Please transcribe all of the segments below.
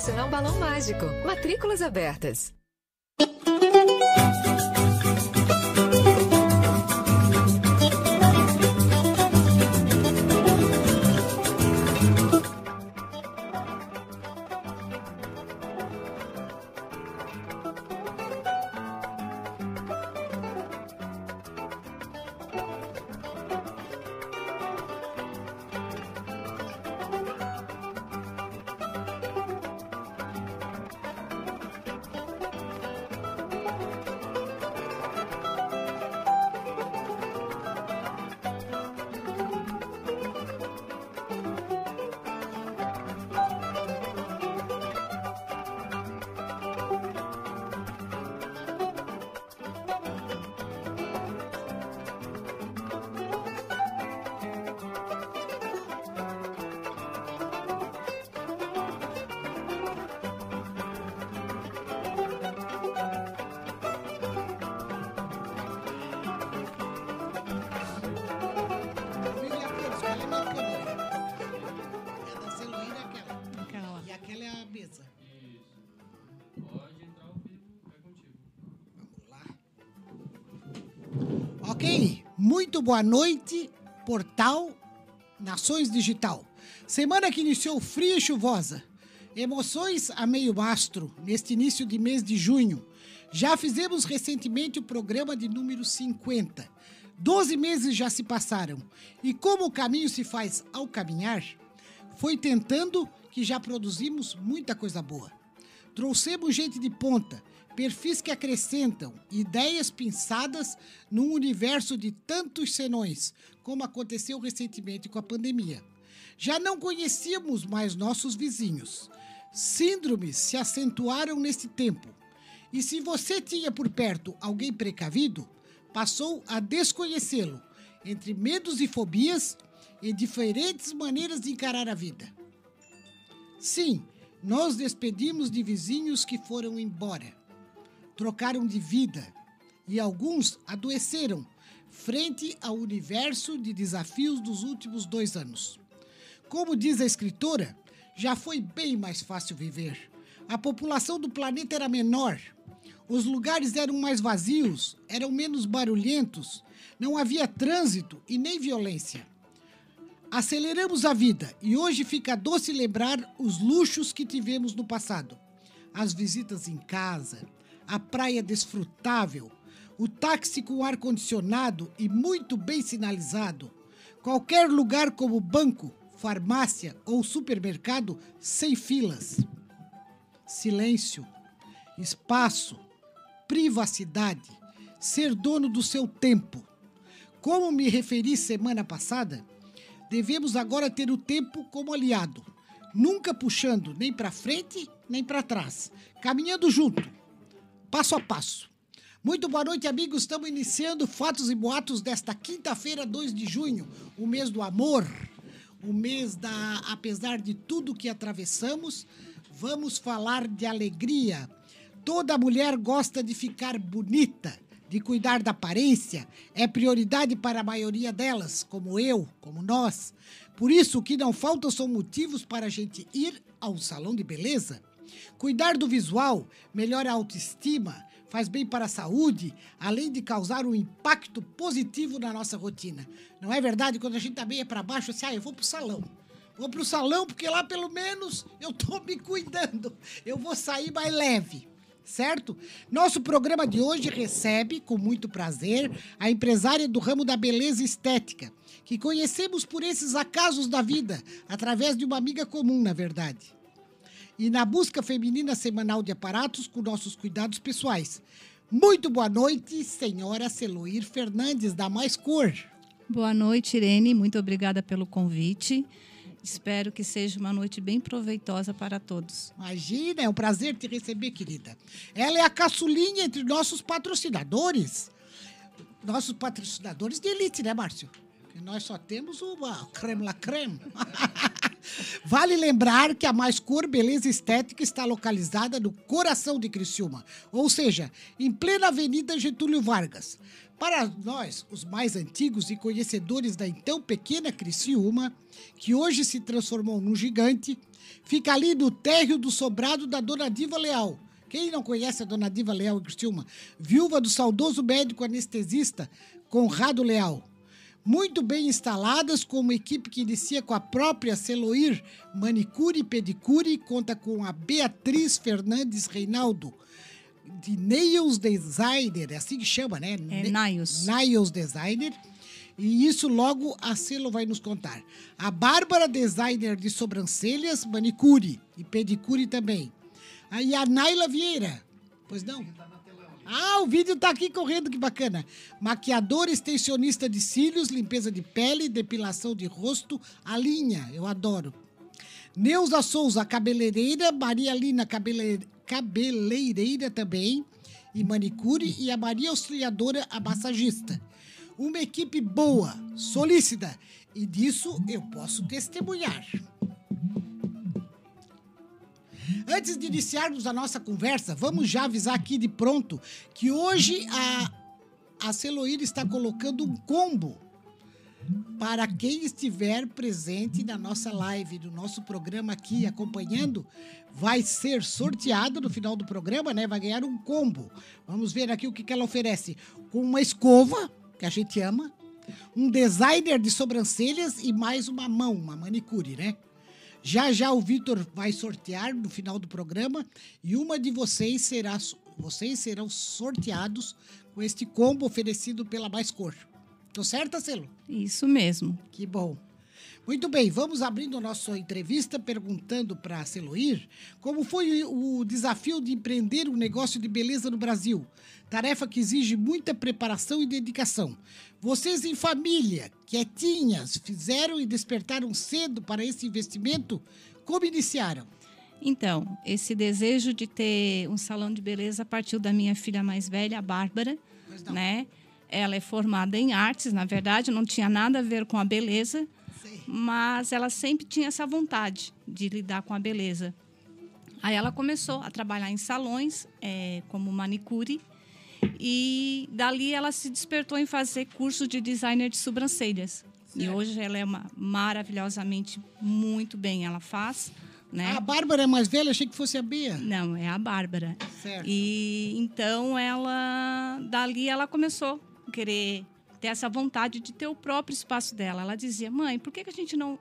Centro Educacional Balão Mágico. Matrículas abertas. Ok? Muito boa noite, portal Nações Digital. Semana que iniciou fria e chuvosa. Emoções a meio mastro neste início de mês de junho. Já fizemos recentemente o programa de número 50. Doze meses já se passaram. E como o caminho se faz ao caminhar, foi tentando que já produzimos muita coisa boa. Trouxemos gente de ponta, perfis que acrescentam, ideias pensadas num universo de tantos senões, como aconteceu recentemente com a pandemia. Já não conhecíamos mais nossos vizinhos. Síndromes se acentuaram nesse tempo. E se você tinha por perto alguém precavido, passou a desconhecê-lo, entre medos e fobias e diferentes maneiras de encarar a vida. Sim, nós despedimos de vizinhos que foram embora, trocaram de vida e alguns adoeceram frente ao universo de desafios dos últimos dois anos. Como diz a escritora, já foi bem mais fácil viver. A população do planeta era menor, os lugares eram mais vazios, eram menos barulhentos, não havia trânsito e nem violência. Aceleramos a vida e hoje fica doce lembrar os luxos que tivemos no passado. As visitas em casa, a praia desfrutável, o táxi com ar-condicionado e muito bem sinalizado, qualquer lugar como banco, farmácia ou supermercado sem filas. Silêncio, espaço, privacidade, ser dono do seu tempo. Como me referi semana passada, devemos agora ter o tempo como aliado, nunca puxando nem para frente nem para trás, caminhando junto, passo a passo. Muito boa noite, amigos. Estamos iniciando Fatos e Boatos desta quinta-feira, 2 de junho, o mês do amor, o mês da. Apesar de tudo que atravessamos, vamos falar de alegria. Toda mulher gosta de ficar bonita de cuidar da aparência é prioridade para a maioria delas, como eu, como nós. Por isso, o que não falta são motivos para a gente ir ao salão de beleza. Cuidar do visual melhora a autoestima, faz bem para a saúde, além de causar um impacto positivo na nossa rotina. Não é verdade? Quando a gente tá meio para baixo, assim, ah, eu vou pro salão. Vou pro salão porque lá pelo menos eu tô me cuidando. Eu vou sair mais leve certo? Nosso programa de hoje recebe, com muito prazer, a empresária do ramo da beleza estética, que conhecemos por esses acasos da vida, através de uma amiga comum, na verdade. E na busca feminina semanal de aparatos com nossos cuidados pessoais. Muito boa noite, senhora Celoir Fernandes, da Mais Cor. Boa noite, Irene. Muito obrigada pelo convite. Espero que seja uma noite bem proveitosa para todos. Imagina, é um prazer te receber, querida. Ela é a caçulinha entre nossos patrocinadores. Nossos patrocinadores de elite, né, Márcio? Porque nós só temos uma creme la creme. vale lembrar que a Mais Cor Beleza Estética está localizada no coração de Criciúma, ou seja, em plena Avenida Getúlio Vargas. Para nós, os mais antigos e conhecedores da então pequena Criciúma, que hoje se transformou num gigante, fica ali no térreo do sobrado da Dona Diva Leal. Quem não conhece a Dona Diva Leal em Criciúma? Viúva do saudoso médico anestesista Conrado Leal. Muito bem instaladas, com uma equipe que inicia com a própria Celoir Manicure e Pedicure, conta com a Beatriz Fernandes Reinaldo, de Nails Designer, é assim que chama, né? É Nails. Nails Designer. E isso logo a Selo vai nos contar. A Bárbara, designer de sobrancelhas, manicure e pedicure também. Aí a Naila Vieira. Pois não? Ah, o vídeo tá aqui correndo, que bacana. Maquiador, extensionista de cílios, limpeza de pele, depilação de rosto, a linha, eu adoro. Neuza Souza, cabeleireira, Maria Lina, cabele cabeleireira também, e manicure, e a Maria Auxiliadora, a massagista. Uma equipe boa, solícita, e disso eu posso testemunhar. Antes de iniciarmos a nossa conversa, vamos já avisar aqui de pronto que hoje a, a Celoíra está colocando um combo para quem estiver presente na nossa live, no nosso programa aqui acompanhando, vai ser sorteado no final do programa, né? Vai ganhar um combo. Vamos ver aqui o que, que ela oferece. Com uma escova, que a gente ama, um designer de sobrancelhas e mais uma mão, uma manicure, né? Já já o Vitor vai sortear no final do programa e uma de vocês será vocês serão sorteados com este combo oferecido pela Mais Cor. Tô certa, Celo? Isso mesmo. Que bom. Muito bem, vamos abrindo a nossa entrevista perguntando para a Celoir como foi o desafio de empreender um negócio de beleza no Brasil. Tarefa que exige muita preparação e dedicação. Vocês em família, quietinhas, fizeram e despertaram cedo para esse investimento? Como iniciaram? Então, esse desejo de ter um salão de beleza partiu da minha filha mais velha, a Bárbara, né? Ela é formada em artes, na verdade, não tinha nada a ver com a beleza, Sim. mas ela sempre tinha essa vontade de lidar com a beleza. Aí ela começou a trabalhar em salões, é, como manicure, e dali ela se despertou em fazer curso de designer de sobrancelhas. Certo. E hoje ela é uma maravilhosamente muito bem, ela faz. Né? A Bárbara é mais velha, achei que fosse a Bia. Não, é a Bárbara. Certo. E então ela dali ela começou querer ter essa vontade de ter o próprio espaço dela. Ela dizia: "Mãe, por que, que a gente não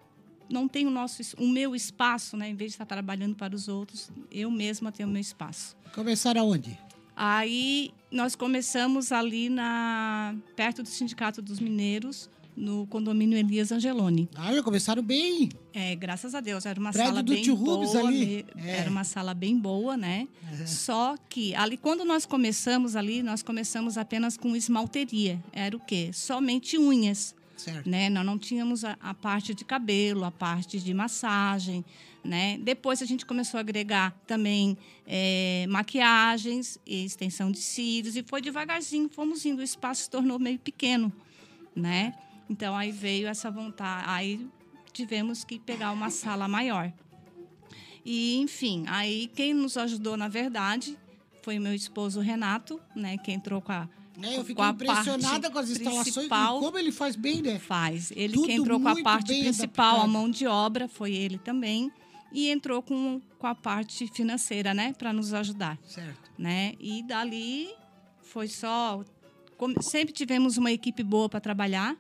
não tem o nosso o meu espaço, né, em vez de estar trabalhando para os outros, eu mesma tenho o meu espaço". Começaram aonde? Aí nós começamos ali na perto do Sindicato dos Mineiros no condomínio Elias Angeloni. Ah, já começaram bem. É, graças a Deus. Era uma Prédio sala do bem tio boa. Rubens ali. né? É. Era uma sala bem boa, né? Só que ali, quando nós começamos ali, nós começamos apenas com esmalteria. Era o quê? Somente unhas. Certo. Né? Nós não tínhamos a, a parte de cabelo, a parte de massagem, né? Depois a gente começou a agregar também é, maquiagens e extensão de cílios e foi devagarzinho, fomos indo, o espaço se tornou meio pequeno, né? Então aí veio essa vontade, aí tivemos que pegar uma sala maior. E enfim, aí quem nos ajudou na verdade foi meu esposo Renato, né? Que entrou com a É, eu a impressionada parte com as instalações e como ele faz bem, né? Faz. Ele Tudo que entrou com a parte principal, adaptado. a mão de obra, foi ele também. E entrou com, com a parte financeira, né? Para nos ajudar, Certo. né? E dali foi só... como- sempre tivemos uma equipe boa para trabalhar,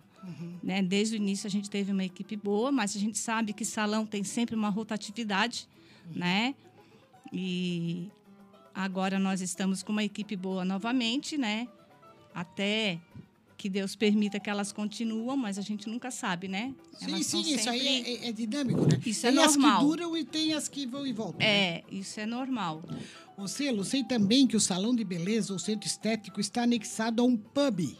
né? Desde o início a gente teve uma equipe boa, mas a gente sabe que salão tem sempre uma rotatividade, né? E agora nós estamos com uma equipe boa novamente, né? Até que Deus permita que elas continuem, mas a gente nunca sabe, né? Sim, Elas sim, isso aí sempre- é, é- é dinâmico, né? Isso é tem as normal. que duram e tem as que vão e voltam. né? É, isso é normal. Ô, Celo, sei também que o salão de beleza ou centro estético está anexado a um pub.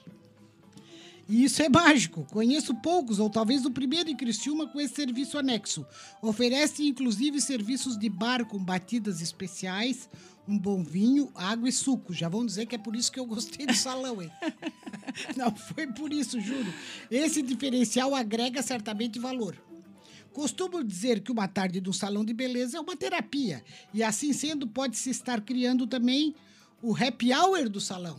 E isso é mágico. Conheço poucos, ou talvez o primeiro em Criciúma com esse serviço anexo. Oferece inclusive serviços de bar com batidas especiais, um bom vinho, água e suco. Já vão dizer que é por isso que eu gostei do salão, hein? Não foi por isso, juro. Esse diferencial agrega certamente valor. Costumo dizer que uma tarde no salão de beleza é uma terapia. E assim sendo, pode-se estar criando também o happy hour do salão.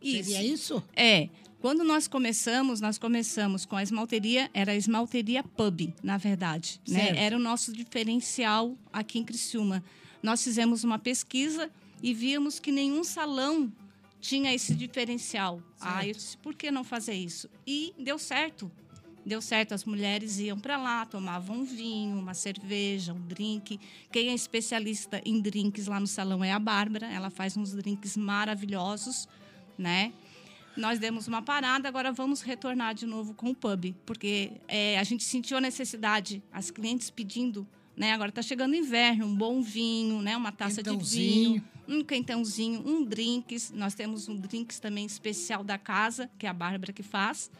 Seria isso? É. Quando nós começamos, nós começamos com a esmalteria, era a esmalteria pub, na verdade. Né? Era o nosso diferencial aqui em Criciúma. Nós fizemos uma pesquisa e víamos que nenhum salão tinha esse diferencial. Ah, eu disse, por que não fazer isso? E deu certo. Deu certo, as mulheres iam para lá, tomavam um vinho, uma cerveja, um drink. Quem é especialista em drinks lá no salão é a Bárbara. Ela faz uns drinks maravilhosos, né? Nós demos uma parada, agora vamos retornar de novo com o pub, porque é, a gente sentiu a necessidade, as clientes pedindo, né? Agora está chegando o inverno, um bom vinho, né? Uma taça de vinho, um quentãozinho, um drinks. Nós temos um drinks também especial da casa, que é a Bárbara que faz,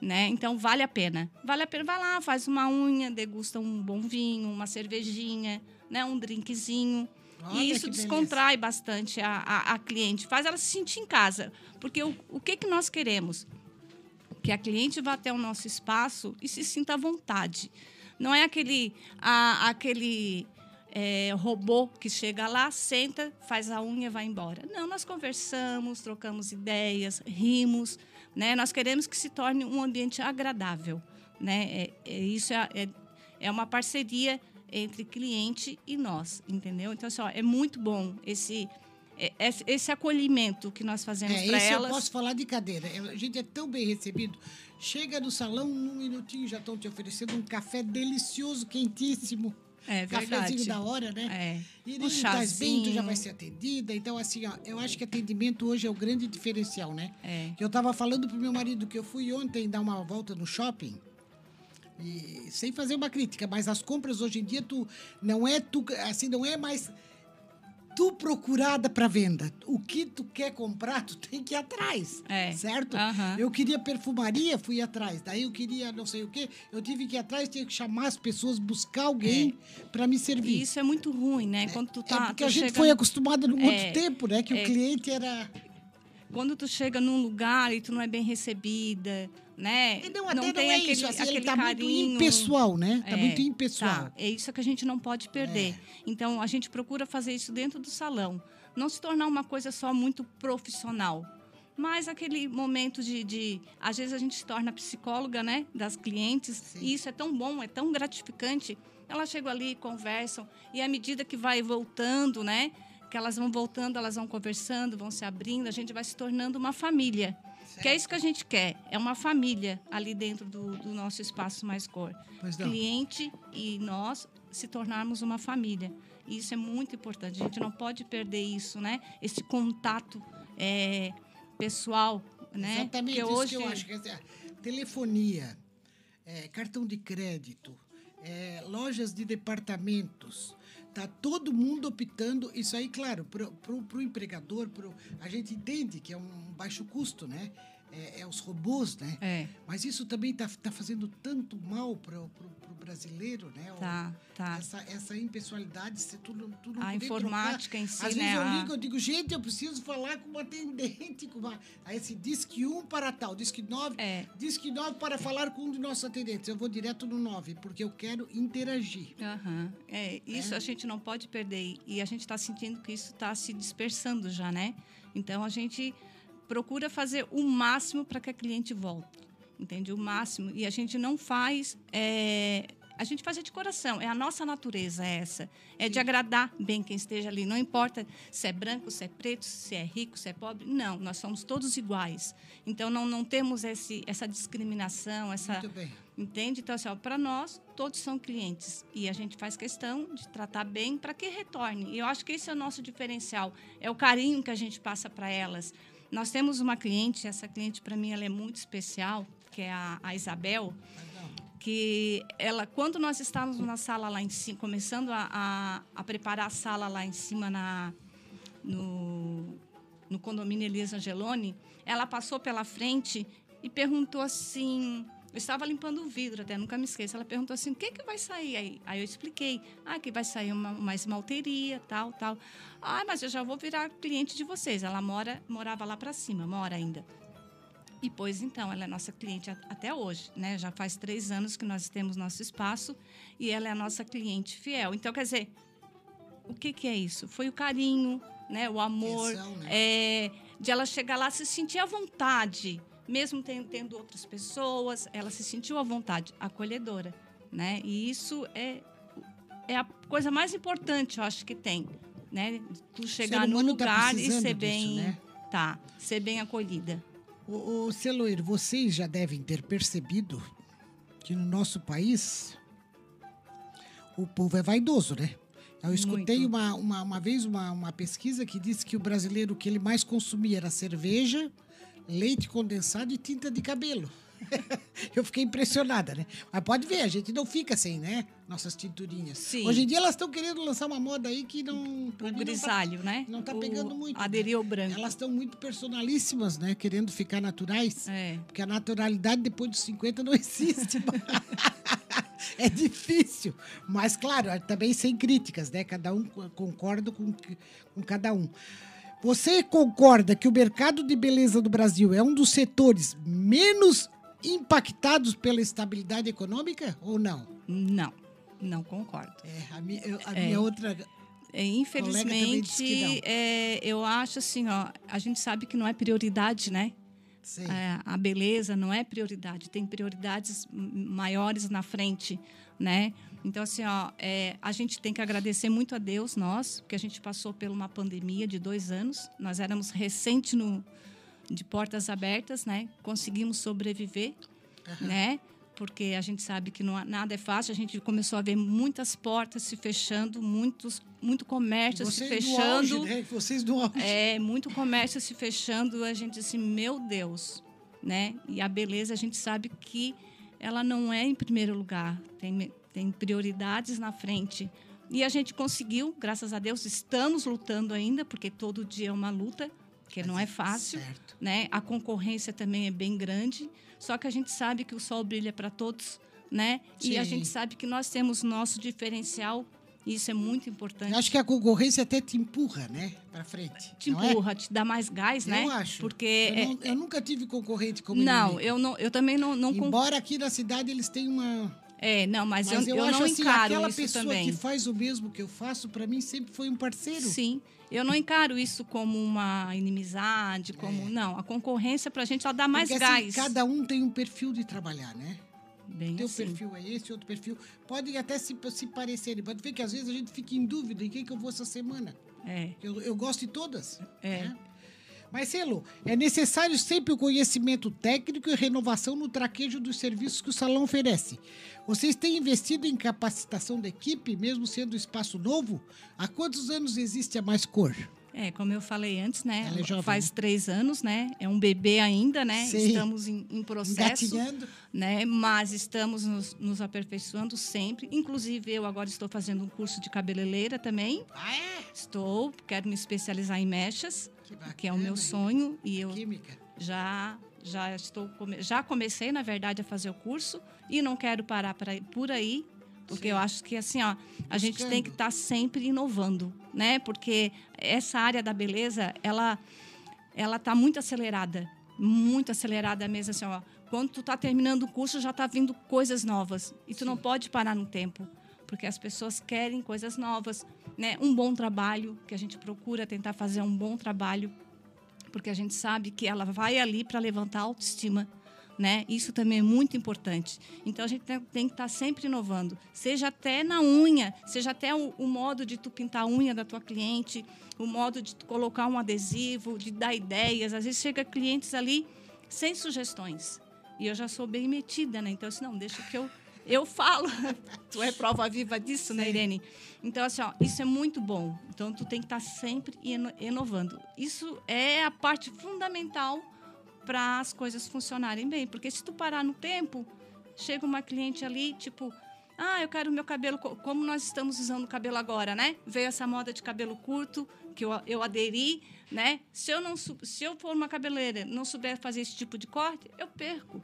né? Então vale a pena. Vale a pena, vai lá, faz uma unha, degusta um bom vinho, uma cervejinha, né? Um drinkzinho. Olha e isso beleza. descontrai bastante a, a, a cliente, faz ela se sentir em casa. Porque o, o que, que nós queremos? Que a cliente vá até o nosso espaço e se sinta à vontade. Não é aquele, a, aquele é, robô que chega lá, senta, faz a unha e vai embora. Não, nós conversamos, trocamos ideias, rimos. Né? Nós queremos que se torne um ambiente agradável. Né? É, é- isso é, é, é uma parceria entre cliente e nós, entendeu? Então, assim, ó, é muito bom esse é- esse esse acolhimento que nós fazemos É, para esse elas. eu posso falar de cadeira. É, A gente é tão bem recebido. Chega no salão, num minutinho já estão te oferecendo um café delicioso, quentíssimo. É Cafézinho verdade. da hora, né? É. E Um estás bem, tu já vai ser atendida. Então, assim, ó, eu acho que atendimento hoje é o grande diferencial, né? É. Eu tava falando pro meu marido que eu fui ontem dar uma volta no shopping. E sem fazer uma crítica, mas as compras hoje em dia tu não é tu assim não é mais tu procurada para venda. O que tu quer comprar, tu tem que ir atrás. É. Certo? Aham. Eu queria perfumaria, fui atrás. Daí eu queria não sei o quê, eu tive que ir atrás, tinha que chamar as pessoas, buscar alguém para me servir. E isso é muito ruim, né? Quando tu tá, é porque a gente foi acostumado no É, muito tempo, né? Que é. o cliente era. Quando tu chega num lugar e tu não é bem recebida, né? Não, até não, tem é aquele, isso. Assim, ele aquele tá carinho. muito impessoal, né? Tá É, muito impessoal. tá. É isso que a gente não pode perder. Então, a gente procura fazer isso dentro do salão. Não se tornar uma coisa só muito profissional. Mas aquele momento de, de- Às vezes a gente se torna psicóloga, né? Das clientes. E isso é tão bom, é tão gratificante. Elas chegam ali, conversam. E à medida que vai voltando, né? Que elas vão voltando, elas vão conversando, vão se abrindo. A gente vai se tornando uma família. Que é isso que a gente quer. É uma família ali dentro do, do nosso espaço mais cor cliente e nós se tornarmos uma família. E Isso é muito importante. A gente não pode perder isso, né? Esse contato é, pessoal, né? Exatamente, isso hoje que eu acho. Que, assim, telefonia, é, cartão de crédito, é, lojas de departamentos. Tá todo mundo optando, isso aí, claro, para o empregador, pro, a gente entende que é um baixo custo, né? É, é os robôs, né? É. Mas isso também está tá fazendo tanto mal para o brasileiro, né? O- Tá, tá. Essa, essa impessoalidade, se tu não, tu não A informática trocar. em si, Às né, vezes eu ligo, eu digo, gente, eu preciso falar com uma atendente. Com uma... Aí esse diz que um para tal, diz que nove, É. diz que nove para falar com um de nossos atendentes. Eu vou direto no nove, porque eu quero interagir. Aham. É, isso a gente não pode perder. E a gente está sentindo que isso está se dispersando já, né? Então a gente procura fazer o máximo para que a cliente volte. Entende? O máximo. E a gente não faz. é, A gente faz é de coração, é a nossa natureza essa. É de agradar bem quem esteja ali. Não importa se é branco, se é preto, se é rico, se é pobre. Não, nós somos todos iguais. Então não, não temos esse, essa discriminação, essa. Muito bem. Entende? Então, assim, para nós, todos são clientes. E a gente faz questão de tratar bem para que retorne. E eu acho que esse é o nosso diferencial. É o carinho que a gente passa para elas. Nós temos uma cliente, essa cliente, para mim, ela é muito especial, que é a, a Isabel, que ela, quando nós estávamos na sala lá em cima, começando a, a, a preparar a sala lá em cima na, no, no condomínio Elisa Angeloni, ela passou pela frente e perguntou assim. Eu estava limpando o vidro até, nunca me esqueço. Ela perguntou assim: o que, que vai sair aí? Aí eu expliquei: ah, que vai sair uma, uma esmalteria, tal, tal. Ah, mas eu já vou virar cliente de vocês. Ela mora, morava lá para cima, mora ainda. E pois então, ela é nossa cliente até hoje, né? Já faz três anos que nós temos nosso espaço e ela é a nossa cliente fiel. Então, quer dizer, o que, que é isso? Foi o carinho, né? O amor, Atenção, né? é, de ela chegar lá se sentir à vontade, mesmo ten- tendo outras pessoas, ela se sentiu à vontade, acolhedora, né? E isso é é a coisa mais importante, eu acho que tem, né? Tu chegar no tá lugar e precisando ser disso, bem, né? tá, ser bem acolhida. O, o vocês já devem ter percebido que no nosso país o povo é vaidoso, né? Eu escutei uma, uma, uma vez uma, uma pesquisa que disse que o brasileiro o que ele mais consumia era cerveja, leite condensado e tinta de cabelo. Eu fiquei impressionada, né? Mas pode ver, a gente não fica sem, né? Nossas tinturinhas. Sim. Hoje em dia elas estão querendo lançar uma moda aí que não. O mim não tá- grisalho, né? não tá O pegando muito, né? Aderir ao branco. Elas estão muito personalíssimas, né? Querendo ficar naturais. É. Porque a naturalidade depois dos 50 não existe. é difícil. Mas, claro, é também sem críticas, né? Cada um co- concorda com, com cada um. Você concorda que o mercado de beleza do Brasil é um dos setores menos impactados pela estabilidade econômica ou não? Não, não concordo. É, a minha, eu- a É. minha outra. É, infelizmente, é, eu acho assim, ó, a gente sabe que não é prioridade, né? É, a beleza não é prioridade, tem prioridades maiores na frente, né? Então, assim, ó, é, a gente tem que agradecer muito a Deus, nós, porque a gente passou por uma pandemia de dois anos. Nós éramos recente no, de portas abertas, né? Conseguimos sobreviver, né? Porque a gente sabe que não, nada é fácil. A gente começou a ver muitas portas se fechando, muitos, muito comércio se Vocês fechando. do auge, né? Vocês do auge. É, muito comércio se fechando, a gente assim, meu Deus, né? E a beleza a gente sabe que ela não é em primeiro lugar, tem, tem prioridades na frente. E a gente conseguiu, graças a Deus, estamos lutando ainda, porque todo dia é uma luta, que não é fácil, Certo. né? A concorrência também é bem grande, só que a gente sabe que o sol brilha para todos, né? E a Sim. gente sabe que nós temos nosso diferencial, e isso é muito importante Eu acho que a concorrência até te empurra, né? Pra frente. te é? empurra, te dá mais gás, né? Eu acho. Porque eu, é- não- eu nunca tive concorrente como não, inimigo. eu não, eu também não, não Embora aqui na cidade eles tenham uma. É, não, mas, Mas eu, eu, eu acho não assim, encaro aquela isso pessoa também. que faz o mesmo que eu faço, pra mim sempre foi um parceiro. Sim, eu não encaro isso como uma inimizade, como não. A concorrência pra gente só dá mais É. Porque, assim, gás. cada um tem um perfil de trabalhar, né? Bem Teu assim. perfil é esse, outro perfil. Podem até se, se parecerem. Pode ver que às vezes a gente fica em dúvida em quem que eu vou essa semana. É, Eu, eu gosto de todas. É. né? Marcelo, é necessário sempre o conhecimento técnico e renovação no traquejo dos serviços que o salão oferece. Vocês têm investido em capacitação da equipe, mesmo sendo espaço novo? Há quantos anos existe a Mais Cor? é, como eu falei antes, né? É jovem, Faz né? três anos, né? É um bebê ainda, né? Sim. Estamos em, em processo. Né? Mas estamos nos, nos aperfeiçoando sempre. Inclusive, eu agora estou fazendo um curso de cabeleireira também. Ah, é? Estou, quero me especializar em mechas, Que que é o meu sonho. E eu Química. já já estou já comecei, na verdade, a fazer o curso e não quero parar pra, por aí. Porque eu acho que assim, ó, a gente tem que estar sempre inovando, né? Porque essa área da beleza, ela ela tá muito acelerada, muito acelerada mesmo assim, ó. Quando tu tá terminando o curso, já tá vindo coisas novas e tu não pode parar no tempo, porque as pessoas querem coisas novas, né? Um bom trabalho, que a gente procura tentar fazer um bom trabalho, porque a gente sabe que ela vai ali para levantar a autoestima, né? Isso também é muito importante. Então a gente tem, que estar sempre inovando, seja até na unha, seja até o, o modo de tu pintar a unha da tua cliente, o modo de tu colocar um adesivo, de dar ideias. Às vezes chega clientes ali sem sugestões e eu já sou bem metida, né? Então assim, não, deixa que eu eu falo. tu é prova viva disso, né, Irene? Então, assim, ó, isso é muito bom. Então, tu tem que estar sempre ino- inovando. Isso é a parte fundamental para as coisas funcionarem bem. Porque se tu parar no tempo, chega uma cliente ali, tipo, ah, eu quero meu cabelo, co- como nós estamos usando o cabelo agora, né? Veio essa moda de cabelo curto, que eu, eu aderi, né? Se eu, não, se eu for uma cabeleireira e não souber fazer esse tipo de corte, eu perco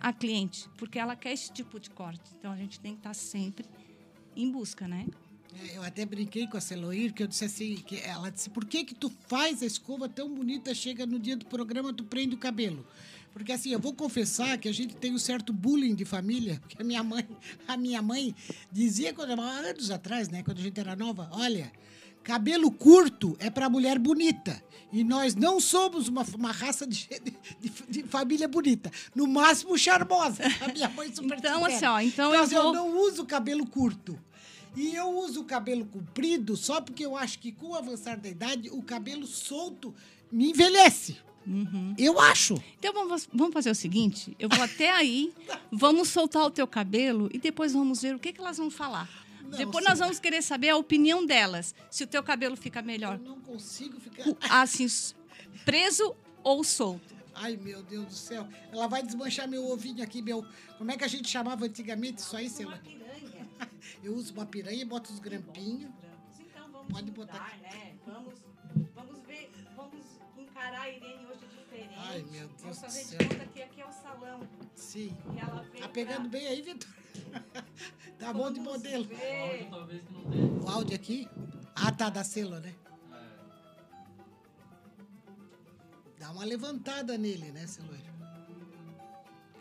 a cliente, porque ela quer esse tipo de corte. Então, a gente tem que estar sempre em busca, né? É, Eu até brinquei com a Celoir, que eu disse assim, que ela disse, por que que tu faz a escova tão bonita, chega no dia do programa, tu prende o cabelo? Porque assim, eu vou confessar que a gente tem um certo bullying de família, porque a minha mãe, a minha mãe dizia quando há anos atrás, né, quando a gente era nova, olha, cabelo curto é para mulher bonita. E nós não somos uma, uma raça de, de, de família bonita. No máximo, charmosa. A minha mãe super Então, assim, ó, então eu assim, vou- não uso cabelo curto. E eu uso o cabelo comprido só porque eu acho que com o avançar da idade, o cabelo solto me envelhece. Uhum. Eu acho. Então vamos, vamos fazer o seguinte: eu vou até aí, vamos soltar o teu cabelo e depois vamos ver o que, que elas vão falar. Não, depois nós vamos querer saber a opinião delas, se o teu cabelo fica melhor Eu não consigo ficar. assim, preso ou solto. Ai, meu Deus do céu. Ela vai desmanchar meu ovinho aqui, meu. Como é que a gente chamava antigamente isso aí, lá? Eu uso uma piranha e boto os grampinhos. Então vamos Pode botar. né? Vamos, vamos ver, vamos encarar a Irene hoje diferente. Ai, meu Deus Vamos do fazer céu. de conta que aqui é o salão. Sim. E ela vem Tá pegando pra- bem aí, Vitor? tá bom de modelo. ver. Talvez que não tenha. O áudio aqui? Ah, tá, da selo, né? Dá uma levantada nele, né, Celoiro?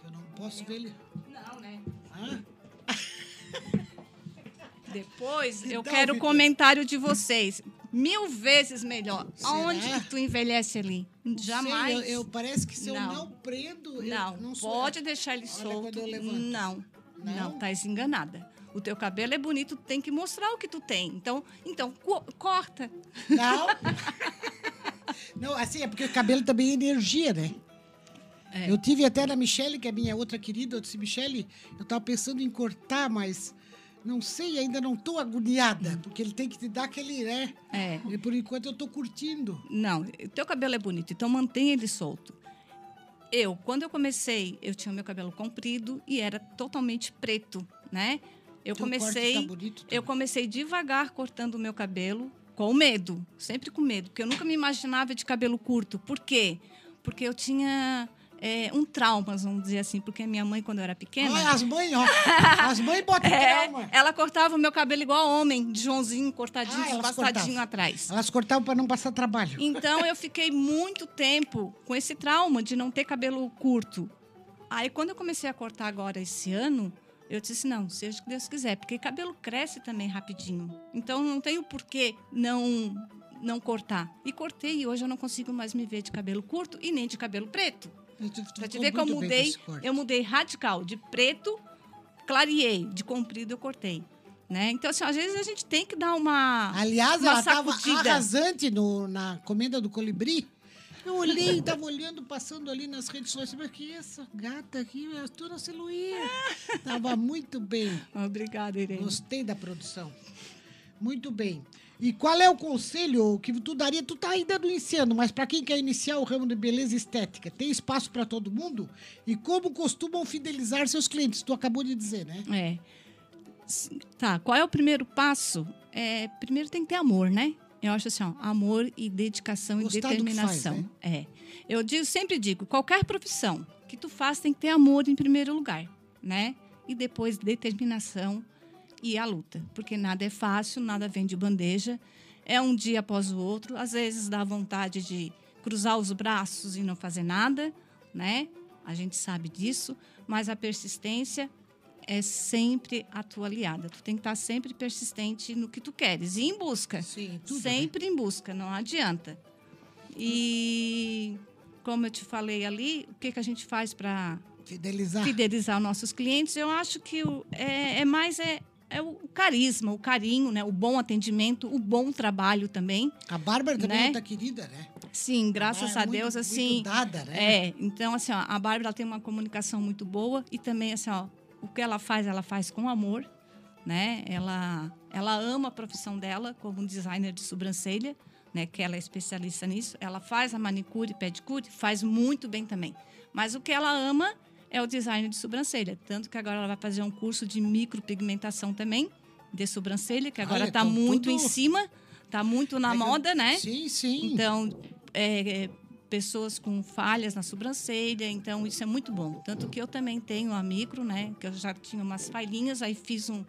Eu não posso ver ele. Não, né? Hã? Depois eu Então, quero o comentário de vocês. mil vezes melhor. Será? Aonde que tu envelhece ali? Não Jamais. sei, eu, eu- parece que se eu Não. não prendo, eu Não, não sou- pode deixar ele Olha solto. eu. Não, Não? não, tá enganada. O teu cabelo é bonito, tem que mostrar o que tu tem. Então, então co- corta. Não. não, assim, é porque o cabelo também é energia, né? É. Eu tive até na Michelle, que é minha outra querida, eu disse, Michelle, eu tava pensando em cortar, mas não sei, ainda não tô agoniada, porque ele tem que te dar aquele, né? É. E por enquanto eu tô curtindo. Não, o teu cabelo é bonito, então mantém ele solto. Eu, quando eu comecei, eu tinha o meu cabelo comprido e era totalmente preto, né? Eu Teu comecei, tá eu comecei devagar cortando o meu cabelo, com medo, sempre com medo, porque eu nunca me imaginava de cabelo curto. Por quê? Porque eu tinha é, um trauma, vamos dizer assim, porque minha mãe, quando eu era pequena, Olha, as mães, ó. As mães botam é, trauma. ela cortava o meu cabelo igual homem, de Joãozinho, cortadinho, Ah, passadinho cortavam. atrás. Elas cortavam para não passar trabalho. Então eu fiquei muito tempo com esse trauma de não ter cabelo curto. Aí quando eu comecei a cortar agora esse ano, eu disse não, seja o que Deus quiser, porque cabelo cresce também rapidinho. Então não tenho por que não não cortar. E cortei e hoje eu não consigo mais me ver de cabelo curto e nem de cabelo preto. Pra te ver que eu mudei, eu mudei radical de preto, clareei, de comprido eu cortei, né? Então assim, às vezes a gente tem que dar uma Aliás, uma ela estava arrasante no, na comenda do colibri. Eu olhei, estava olhando, passando ali nas redes sociais. Mas que essa gata aqui, é toda celuinha. Tava muito bem. Obrigada, Irene. Gostei da produção. Muito bem. E qual é o conselho que tu daria? Tu tá ainda no iniciando, mas para quem quer iniciar o ramo de beleza estética, tem espaço para todo mundo? E como costumam fidelizar seus clientes? Tu acabou de dizer, né? É. Tá, qual é o primeiro passo? É, primeiro tem que ter amor, né? Eu acho assim, ó, amor e dedicação Gostar e determinação. faz, né? É. Eu digo, sempre digo, qualquer profissão que tu faz tem que ter amor em primeiro lugar, né? E depois determinação e a luta, porque nada é fácil, nada vem de bandeja. É um dia após o outro, às vezes dá vontade de cruzar os braços e não fazer nada, né? A gente sabe disso, mas a persistência é sempre a tua aliada. Tu tem que estar sempre persistente no que tu queres e em busca. Sim, tudo, né? sempre em busca, não adianta. E como eu te falei ali, o que, que a gente faz para Fidelizar. fidelizar os nossos clientes? Eu acho que o- é, é mais é, é o carisma, o carinho, né? o bom atendimento, o bom trabalho também. A Bárbara também Né? é outra querida, né? Sim, graças Ela é a Deus, muito- assim. muito dada, né? É, então, assim, ó, a Bárbara tem uma comunicação muito boa e também, assim, ó, o que ela faz, ela faz com amor, né? Ela, ela ama a profissão dela como designer de sobrancelha, né? Que ela é especialista nisso. Ela faz a manicure pedicure, faz muito bem também. Mas o que ela ama é o design de sobrancelha. Tanto que agora ela vai fazer um curso de micropigmentação também, de sobrancelha, que agora está então muito em tudo- cima, está muito na É moda, né? Sim, sim. Então, é, é, pessoas com falhas na sobrancelha, então isso é muito bom. Tanto que eu também tenho a micro, né? Que eu já tinha umas falhinhas, aí fiz um,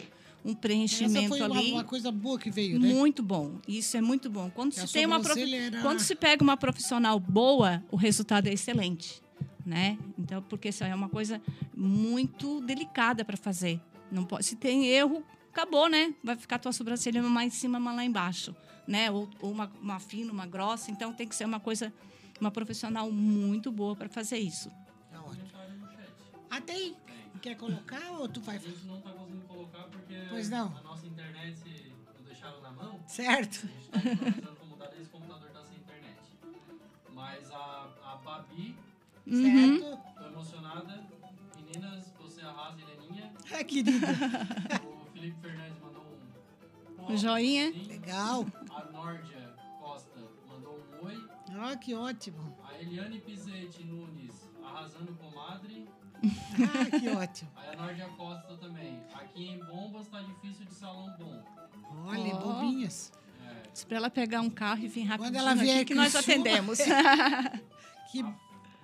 um Essa preenchimento foi uma, ali. uma coisa boa que veio, né? Muito bom. Isso é muito bom. Quando se tem uma era- quando se pega uma profissional boa, o resultado é excelente, né? Então, porque isso é uma coisa muito delicada para fazer. Não pode, se tem erro, acabou, né? Vai ficar tua sobrancelha uma em cima, uma lá embaixo, né? Ou, ou uma, uma fina, uma grossa. Então, tem que ser uma coisa, uma profissional muito boa para fazer isso. Tá ótimo. Ah, tem? Quer colocar ou tu vai A gente não tá conseguindo colocar porque Pois não. a nossa internet não deixaram na mão. Certo. A gente tá precisando como mudar desde o computador tá sem internet. Mas a, a Babi, Uhum. Certo? tô emocionada. Meninas, você arrasa, Heleninha. Ah, querida. O Felipe Fernandes mandou um. Um joinha. sim. Legal. A Nórdia Costa mandou um oi. Ah, que ótimo. A Eliane Pizetti Nunes arrasando comadre. Ah, que ótimo. Aí a Nórdia Costa também. Aqui em Bombas tá difícil de salão bom. Olha, Ó. bobinhas. É, Diz para ela pegar um carro e vir rapidinho ela vier aqui que nós atendemos. Que...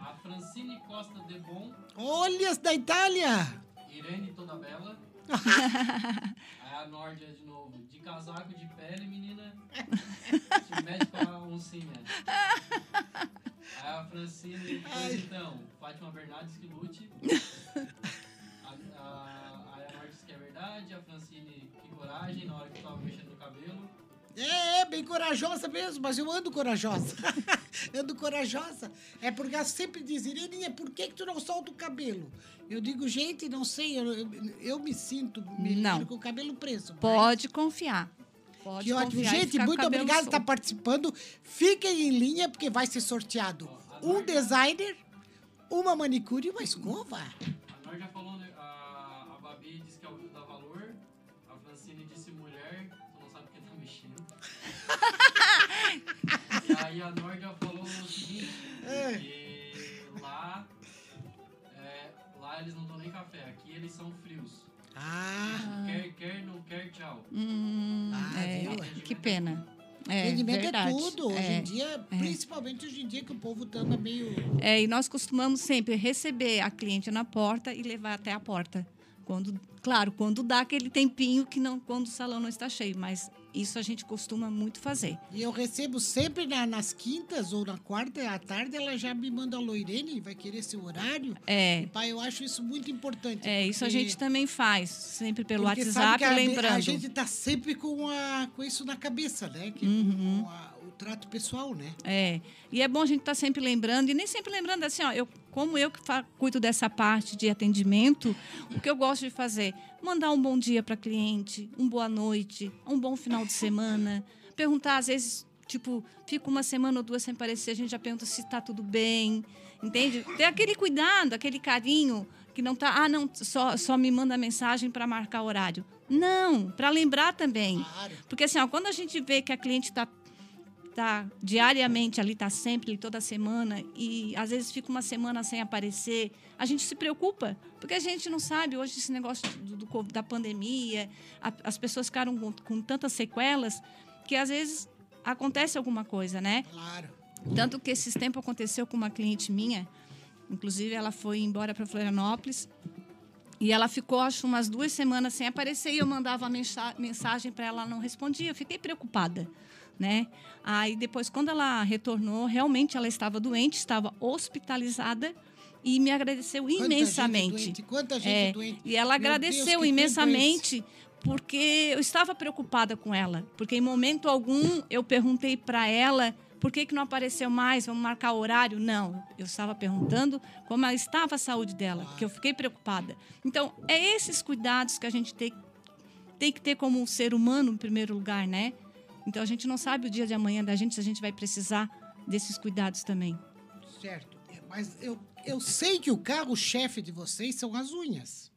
a Francine Costa de Bom. Olha as da Itália. Irene Toda Bela. Aí a Nórdia de novo. De casaco de pele, menina. Se mete com a oncinha. Aí a Francine, pois então, Fátima Bernardes que lute. A, a, aí a Nórdia diz que é verdade. A Francine, que coragem na hora que tava mexendo no cabelo. É, é bem corajosa mesmo, mas eu ando corajosa. ando corajosa. É porque ela sempre diz, Ireninha, por que, que tu não solta o cabelo? Eu digo, gente, não sei, eu, eu, eu me sinto melhor Não. com o cabelo preso. mas- Pode confiar. Pode Que ótimo. confiar Gente, muito o cabelo obrigado por estar participando. Fiquem em linha, porque vai ser sorteado um designer, uma manicure e uma escova. A já falou, aí a Nor já falou o seguinte: que lá. é, lá eles não tomam nem café. Aqui eles são frios. Ah, Quer, quer, não quer, tchau. Hum, Ah, é, viu? que pena. É, rendimento é verdade. tudo. Hoje É. em dia, principalmente hoje em dia, que o povo tá anda meio. É, e nós costumamos sempre receber a cliente na porta e levar até a porta. Quando, claro, quando dá aquele tempinho que não, quando o salão não está cheio, mas isso a gente costuma muito fazer. E eu recebo sempre na- nas quintas ou na quarta à tarde, ela já me manda a Loirene, vai querer seu horário. É, Pai, eu acho isso muito importante. é isso a porque- gente também faz, sempre pelo porque WhatsApp, que a, lembrando. A gente tá sempre com, a, com isso na cabeça, né? Que, Uhum. a- o trato pessoal, né? É, e é bom a gente estar sempre lembrando, e nem sempre lembrando assim, ó, eu, como eu que cuido dessa parte de atendimento, o que eu gosto de fazer? Mandar um bom dia para cliente, um boa noite, um bom final de semana, perguntar, às vezes, tipo, fica uma semana ou duas sem aparecer, a gente já pergunta se está tudo bem, entende? Ter aquele cuidado, aquele carinho, que não tá, ah, não, só, só me manda mensagem para marcar horário. Não, para lembrar também. Claro. Porque assim, ó, quando a gente vê que a cliente está tá diariamente ali, tá sempre toda semana, e às vezes fica uma semana sem aparecer, a gente se preocupa, porque a gente não sabe hoje esse negócio do, do da pandemia, a- as pessoas ficaram com, com tantas sequelas que às vezes acontece alguma coisa, né? Claro. Tanto que esses tempos aconteceu com uma cliente minha, inclusive ela foi embora para Florianópolis e ela ficou, acho, umas duas semanas sem aparecer e eu mandava mensa- mensagem para ela, ela não respondia. Eu fiquei preocupada, né? Aí depois, quando ela retornou, realmente ela estava doente, estava hospitalizada e me agradeceu Quanta imensamente. Gente doente, quanta gente É, doente. E ela Meu Deus, agradeceu tempo é imensamente porque eu estava preocupada com ela. Porque em momento algum eu perguntei para ela por que, que não apareceu mais, vamos marcar horário? Não, eu estava perguntando como estava a saúde dela, porque eu fiquei preocupada. Então, é esses cuidados que a gente tem, tem que ter como um ser humano, em primeiro lugar, né? Então, a gente não sabe o dia de amanhã da gente, se a gente vai precisar desses cuidados também. Certo. É, Mas eu, eu sei que o carro-chefe de vocês são as unhas.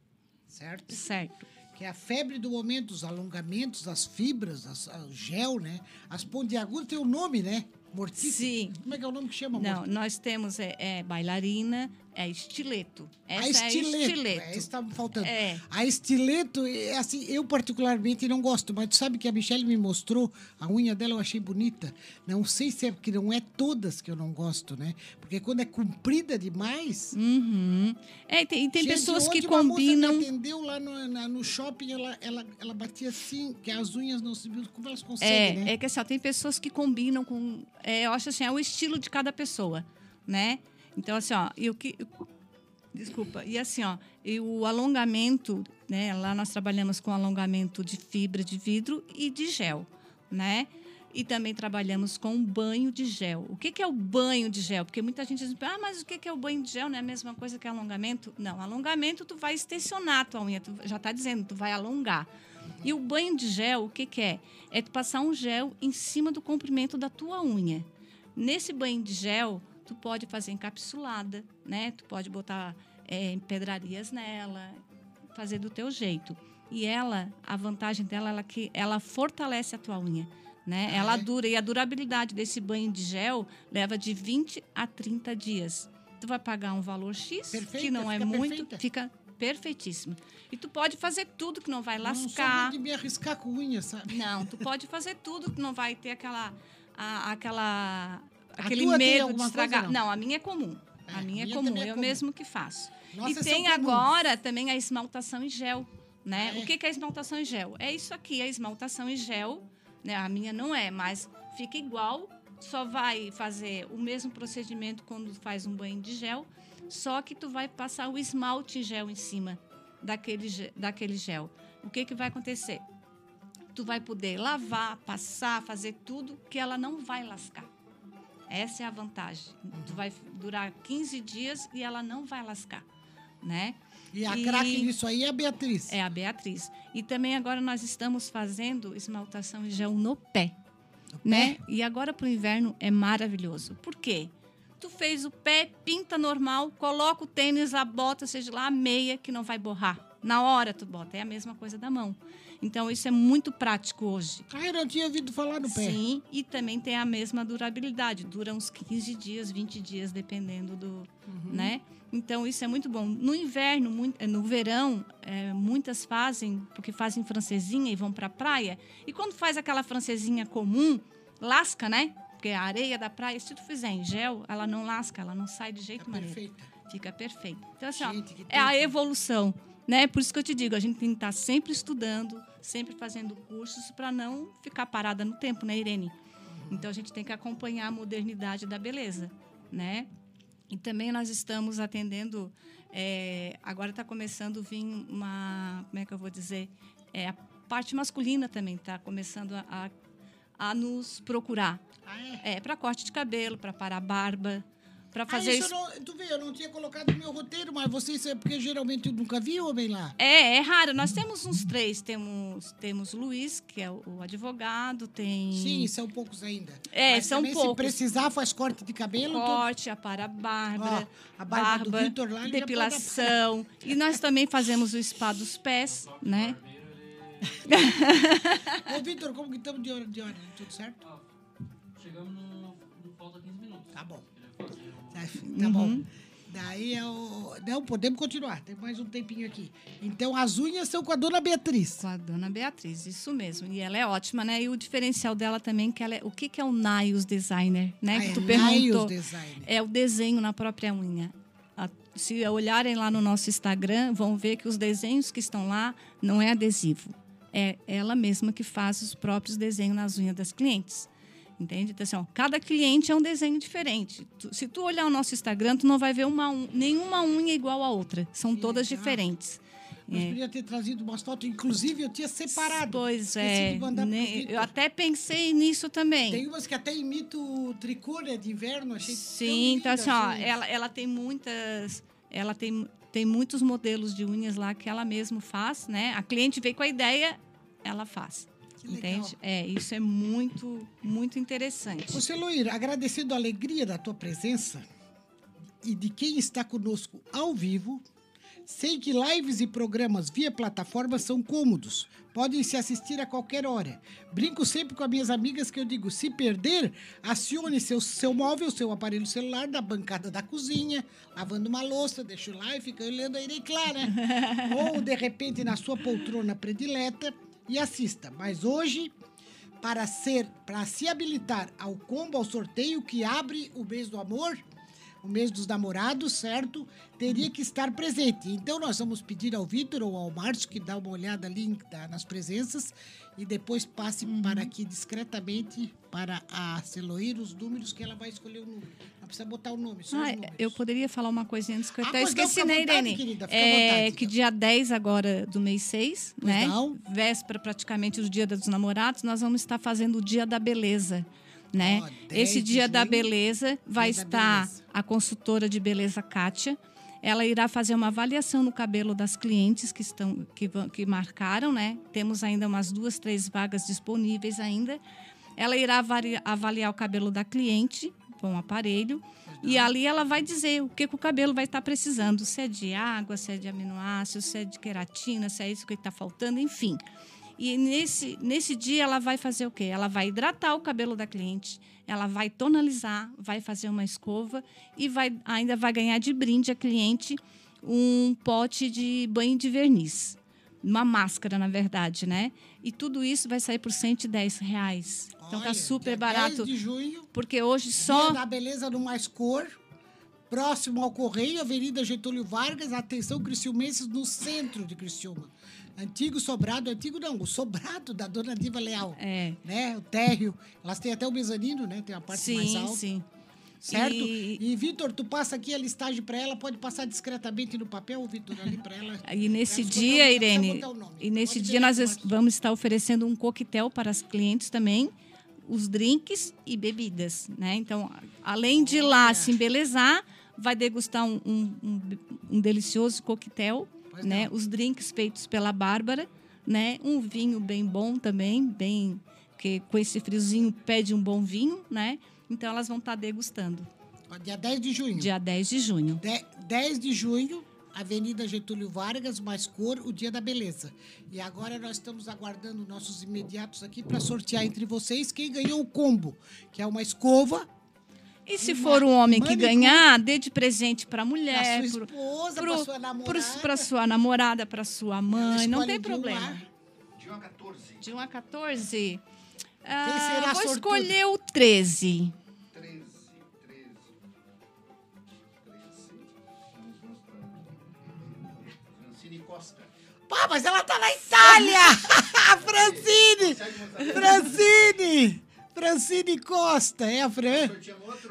Certo? Certo. Que é a febre do momento, os alongamentos, as fibras, as, o gel, né? As pontiagudas tem o nome, né? Mortícia. Sim. Como é que é o nome que chama? Não, Mortícia? nós temos é, é bailarina, é estileto. Essa a estileto. é estileto. É, isso tá me faltando. É. A estileto, é assim, eu particularmente não gosto, mas tu sabe que a Michelle me mostrou, a unha dela eu achei bonita. Não sei se é porque não é todas que eu não gosto, né? Porque quando é comprida demais. Uhum. É, e tem, tem Gente, pessoas que ontem uma moça combinam. me atendeu lá no, na- no shopping, ela, ela, ela batia assim, que as unhas não se. Como elas conseguem, É, né? é que assim, tem pessoas que combinam com. é, eu acho assim, é o estilo de cada pessoa, né? Então, assim, ó, e o que. Desculpa. E assim, ó, e o alongamento, né? Lá nós trabalhamos com alongamento de fibra de vidro e de gel, né? E também trabalhamos com banho de gel. O que, que é o banho de gel? Porque muita gente diz, ah, mas o que, que é o banho de gel? Não é a mesma coisa que alongamento? Não, alongamento tu vai extensionar a tua unha, tu já está dizendo, tu vai alongar. E o banho de gel, o que, que é? É tu passar um gel em cima do comprimento da tua unha. Nesse banho de gel, tu pode fazer encapsulada, né? Tu pode botar é, pedrarias nela, fazer do teu jeito. E ela, a vantagem dela é que ela fortalece a tua unha. Né? Ah, ela é? dura e a durabilidade desse banho de gel leva de 20 a 30 dias. Tu vai pagar um valor X, que Perfeita, não é muito, perfeita. fica perfeitíssimo. E tu pode fazer tudo que não vai não lascar. muito de me arriscar com unha, sabe? Não, tu pode fazer tudo que não vai ter aquela, a- aquela, aquele medo de alguma coisa, estragar. não? não? a minha é comum. É, a minha é minha comum, também é eu comum. mesmo que faço. Nossa, e são tem agora também a esmaltação em gel, né? É? O que que é a esmaltação em gel? É isso aqui, a esmaltação em gel, né? A minha não é, mas fica igual, só vai fazer o mesmo procedimento quando faz um banho de gel, só que tu vai passar o esmalte em gel em cima daquele, daquele gel. O que que vai acontecer? tu vai poder lavar, passar, fazer tudo que ela não vai lascar. Essa é a vantagem. Tu vai durar 15 dias e ela não vai lascar, né? E a craque nisso aí é a Beatriz. É a Beatriz. E também agora nós estamos fazendo esmaltação em gel no pé, né? E agora para o inverno é maravilhoso. Por quê? Tu fez o pé, pinta normal, coloca o tênis, a bota, seja lá a meia, que não vai borrar. Na hora tu bota. É a mesma coisa da mão. Então, isso é muito prático hoje. Ah, eu não tinha ouvido falar no pé. Sim, e também tem a mesma durabilidade. Dura uns 15 dias, 20 dias, dependendo do. Uhum. né? Então, isso é muito bom. No inverno, muito, no verão, é, muitas fazem, porque fazem francesinha e vão para a praia. E quando faz aquela francesinha comum, lasca, né? Porque a areia da praia, se tu fizer em gel, ela não lasca, ela não sai de jeito É maneiro. perfeita. Fica perfeito. Então, assim, Gente, ó, é a evolução. Né? Por isso que eu te digo, a gente tem que estar sempre estudando, sempre fazendo cursos para não ficar parada no tempo, né, Irene? Então a gente tem que acompanhar a modernidade da beleza, né? E também nós estamos atendendo. é, agora está começando a vir uma, como é que eu vou dizer, é, a parte masculina também está começando a, a, a nos procurar. Ah, é? É, para corte de cabelo, para parar a barba, para fazer ah, isso não, tu vê, eu não tinha colocado no meu roteiro, mas vocês, é porque geralmente eu nunca vi homem lá. É, é raro. Nós temos uns três. Temos, temos Luiz, que é o, advogado, tem Sim, são poucos ainda. É, Mas são também, poucos. Se precisar, faz corte de cabelo. corte, a para Bárbara, Ó, a barba do Vitor lá, depilação. E nós também fazemos o spa dos pés, né? Ô, Vitor, como que estamos de hora, de hora? Tudo certo? Ah, chegamos no, no. Falta 15 minutos. Tá bom. Tá, tá bom. Daí é o... Não, podemos continuar. Tem mais um tempinho aqui. Então, as unhas são com a dona Beatriz. Com a dona Beatriz, isso mesmo. E ela é ótima, né? E o diferencial dela também, que ela é, o que, que é o Nails Designer, né? Ah, que é tu Nails perguntou. Designer. É o desenho na própria unha. A- Se olharem lá no nosso Instagram, vão ver que os desenhos que estão lá não é adesivo. É ela mesma que faz os próprios desenhos nas unhas das clientes. Entende? Então, assim, ó, cada cliente é um desenho diferente. Tu- se tu olhar o nosso Instagram, tu não vai ver uma nenhuma unha igual à outra. São Que todas legal. diferentes. Nós É. podia ter trazido umas fotos, inclusive eu tinha separado. Pois é. né? Eu até pensei nisso também. Tem umas que até imitam o tricô né, de inverno, achei Sim, então assim, ó, assim. ela, ela tem muitas. Ela tem, tem muitos modelos de unhas lá que ela mesma faz, né? A cliente veio com a ideia, ela faz. Que legal. entende? É, isso é muito, muito interessante. Você, Loir, agradecendo a alegria da tua presença e de quem está conosco ao vivo, sei que lives e programas via plataforma são cômodos, podem se assistir a qualquer hora. Brinco sempre com as minhas amigas que eu digo: se perder, acione seu, seu móvel, seu aparelho celular da bancada da cozinha, lavando uma louça, deixa lá e fica olhando a Irei Clara. Ou, de repente, na sua poltrona predileta e assista. Mas hoje para ser para se habilitar ao combo ao sorteio que abre o mês do amor, o mês dos namorados, certo? Teria que estar presente. Então nós vamos pedir ao Vitor ou ao Márcio que dá uma olhada ali nas presenças e depois passe para aqui discretamente para a Celoir os números que ela vai escolher o número. Não precisa botar o nome, só Ah, números. eu poderia falar uma coisinha antes que eu Ah, até esqueci, né, Irene? querida, é vontade. que dia 10 agora do mês 6, Pois né? não. Véspera praticamente do dia dos namorados, nós vamos estar fazendo o dia da beleza. Né? 10 Esse de dia da beleza vai dia estar beleza. a consultora de beleza Kátia. Ela irá fazer uma avaliação no cabelo das clientes que estão que, que marcaram, né? Temos ainda umas duas, três vagas disponíveis ainda. Ela irá avari- avaliar o cabelo da cliente com um aparelho e ali ela vai dizer o que, que o cabelo vai estar precisando, se é de água, se é de aminoácidos, se é de queratina, se é isso que está faltando, enfim. E nesse, nesse dia ela vai fazer o quê? Ela vai hidratar o cabelo da cliente, ela vai tonalizar, vai fazer uma escova e vai, ainda vai ganhar de brinde a cliente um pote de banho de verniz. Uma máscara, na verdade, né? E tudo isso vai sair por 110 reais. Então tá Olha, super barato. 10 de junho, Porque hoje só. da Beleza no Mais Cor, próximo ao Correio, Avenida Getúlio Vargas, atenção, Criciumenses, no centro de Criciúma. Antigo sobrado, antigo não, o sobrado da dona Diva Leal. É. Né? O térreo. Elas têm até o mezanino, né? Tem a parte mais Sim, alta. sim. Certo? E- E, Vitor, tu passa aqui a listagem para ela, pode passar discretamente no papel, Vitor, ali para ela. E nesse dia, Irene. E nesse Pode dia nós es- vamos estar oferecendo um coquetel para os clientes também, os drinks e bebidas, né? Então, além de lá se embelezar, vai degustar um, um- um- um delicioso coquetel, Pois né? não. Os drinks feitos pela Bárbara, né? Um vinho bem bom também, bem que com esse friozinho pede um bom vinho, né? Então elas vão estar degustando. Ó, Dia 10 de junho. Dia 10 de junho. De- 10 de junho, Avenida Getúlio Vargas, mais cor, o Dia da Beleza. E agora nós estamos aguardando nossos imediatos aqui para sortear entre vocês quem ganhou o combo, que é uma escova E se Uma for um homem que ganhar, dê de presente para a para mulher, sua É, pro- esposa, para sua namorada. para sua namorada, para sua mãe, não tem problema. De 1 a 14. De 1 a 14. Ah, vou sortuda? escolher o 13. 13, 13. 13. Vamos mostrar. Francine Costa. Pá, mas ela tá na Itália! Francine! Francine! Francine Costa, é a Fran.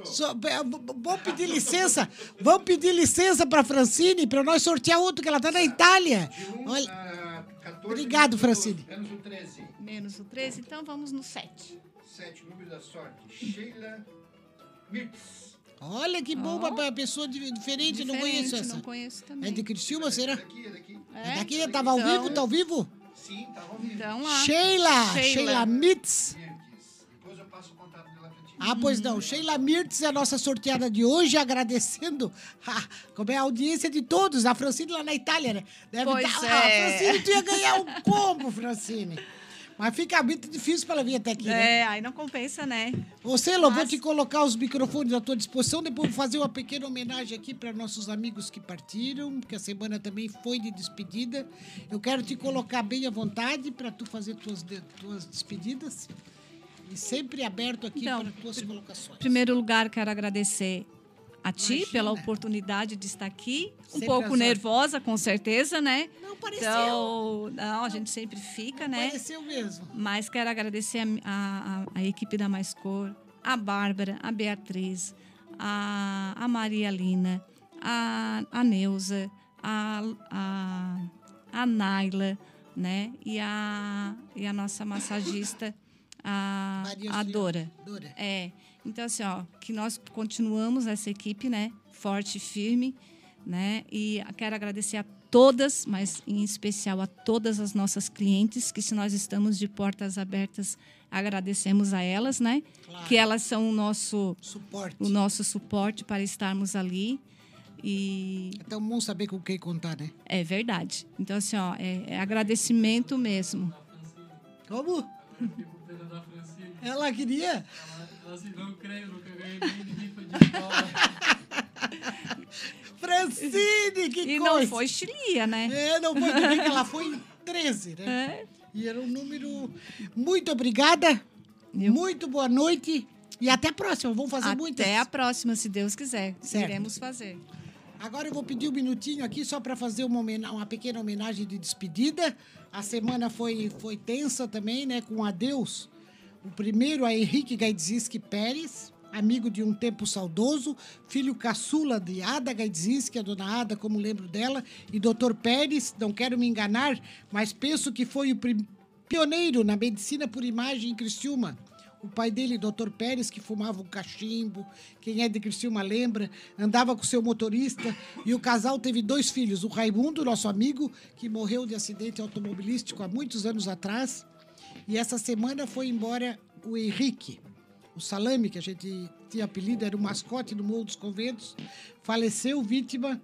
So, é, vamos pedir licença. Vamos pedir licença para Francine para nós sortear outro que ela tá na Itália. 1 Olha, a 14. Obrigado, Francine. Menos o 13. Menos o 13, então vamos no 7. 7, número da sorte. Sheila Mirtz. olha que bom Ó. para pessoa di- diferente, não conheço essa. Não conheço também. É de Criciúma, será? É daqui, é daqui. É daqui, tava ao Então- vivo, tá ao vivo? Sim, tava ao vivo. Então lá. Sheila, Sheila. Sheila Mitz. Ah, pois não. Sheila Mirtz é a nossa sorteada de hoje, agradecendo a, como é a audiência de todos. A Francine lá na Itália, né? Deve Pois tá- é. Ah, Francine, tu ia ganhar um combo, Francine. Mas fica muito difícil para ela vir até aqui, né? É, aí não compensa, né? Ô, Celo, vou Mas- te colocar os microfones à tua disposição. Depois vou fazer uma pequena homenagem aqui para nossos amigos que partiram, porque a semana também foi de despedida. Eu quero te colocar bem à vontade para tu fazer tuas, de- tuas despedidas. E sempre aberto aqui Então, para tuas colocações. Em primeiro lugar, quero agradecer a ti Imagina. pela oportunidade de estar aqui. Um Sempre pouco nervosa, com certeza, né? Não pareceu. Então, não, a gente sempre fica, né? Pareceu mesmo. Mas quero agradecer a, a- a- a equipe da Mais Cor, a Bárbara, a Beatriz, a, a Maria Lina, a, a Neuza, a, a, a Naila, né? E a, e a nossa massagista, a, Maria a. Dora. Dora. É. Então, assim, ó, que nós continuamos essa equipe, né? Forte e firme, né? E quero agradecer a todas, mas em especial a todas as nossas clientes, que se nós estamos de portas abertas, agradecemos a elas, né? Claro. Que elas são o nosso, Suporte. o nosso suporte para estarmos ali. E É tão bom saber com quem contar, né? é verdade. Então, assim, ó, é, é agradecimento mesmo. Como? Fiquei com pena da Francine. Ela queria? Ela, ela assim, não creio, nunca ganhei nem rifa de escola. Francine, que E coisa! não foi chilia, né? É, não foi também que ela foi em 13, né? É. E era um número. Muito obrigada. Eu- Muito boa noite. E até a próxima. Vamos fazer Até muitas. a próxima, se Deus quiser. Certo. Iremos fazer. Agora eu vou pedir um minutinho aqui só para fazer uma, uma pequena homenagem de despedida. A semana foi, foi tensa também, né? Com adeus. O primeiro a Henrique Gaidzinski Pérez, amigo de um tempo saudoso, filho caçula de Ada Gaidzinski, a dona Ada, como lembro dela, e doutor Pérez, não quero me enganar, mas penso que foi o pioneiro na medicina por imagem em Criciúma. O pai dele, doutor Pérez, que fumava um cachimbo, quem é de Criciúma lembra, andava com seu motorista e o casal teve dois filhos, o Raimundo, nosso amigo, que morreu de acidente automobilístico há muitos anos atrás, e essa semana foi embora o Henrique, o Salame, que a gente tinha apelido, era o mascote do Morro dos Conventos, faleceu vítima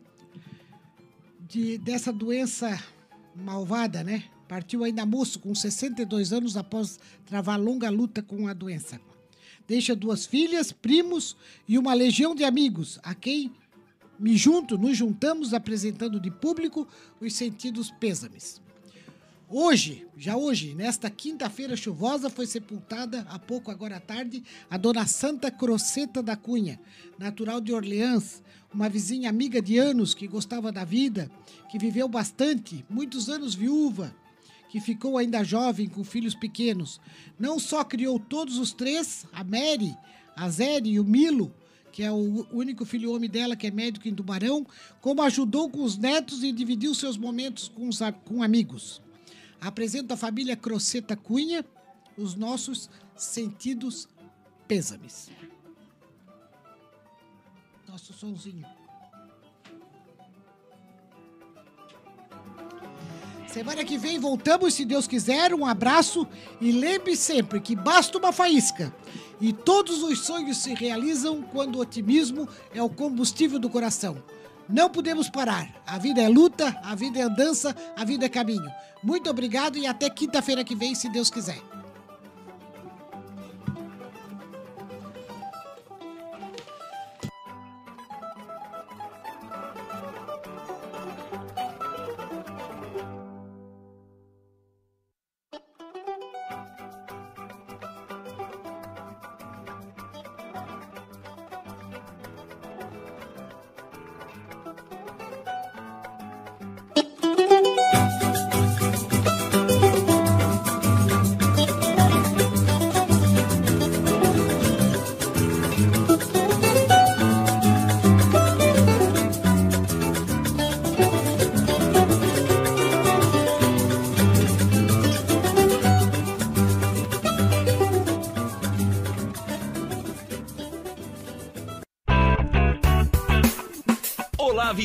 de, dessa doença malvada, né? Partiu ainda moço, com 62 anos, após travar longa luta com a doença. Deixa duas filhas, primos e uma legião de amigos, a quem me junto, nos juntamos apresentando de público os sentidos pêsames. Hoje, já hoje, nesta quinta-feira chuvosa, foi sepultada, há pouco agora à tarde, a dona Santa Croceta da Cunha, natural de Orleans, uma vizinha amiga de anos que gostava da vida, que viveu bastante, muitos anos viúva, que ficou ainda jovem com filhos pequenos. Não só criou todos os três, a Mary, a Zéri e o Milo, que é o único filho homem dela, que é médico em Tubarão, como ajudou com os netos e dividiu seus momentos com, os, a- com amigos. Apresento à família Croceta Cunha os nossos sentidos pêsames. Nosso sonzinho. Semana que vem voltamos, se Deus quiser. Um abraço e lembre sempre que basta uma faísca e todos os sonhos se realizam quando o otimismo é o combustível do coração. Não podemos parar. A vida é luta, a vida é dança, a vida é caminho. Muito obrigado e até quinta-feira que vem, se Deus quiser.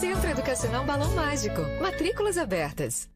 Centro Educacional Balão Mágico. Matrículas abertas.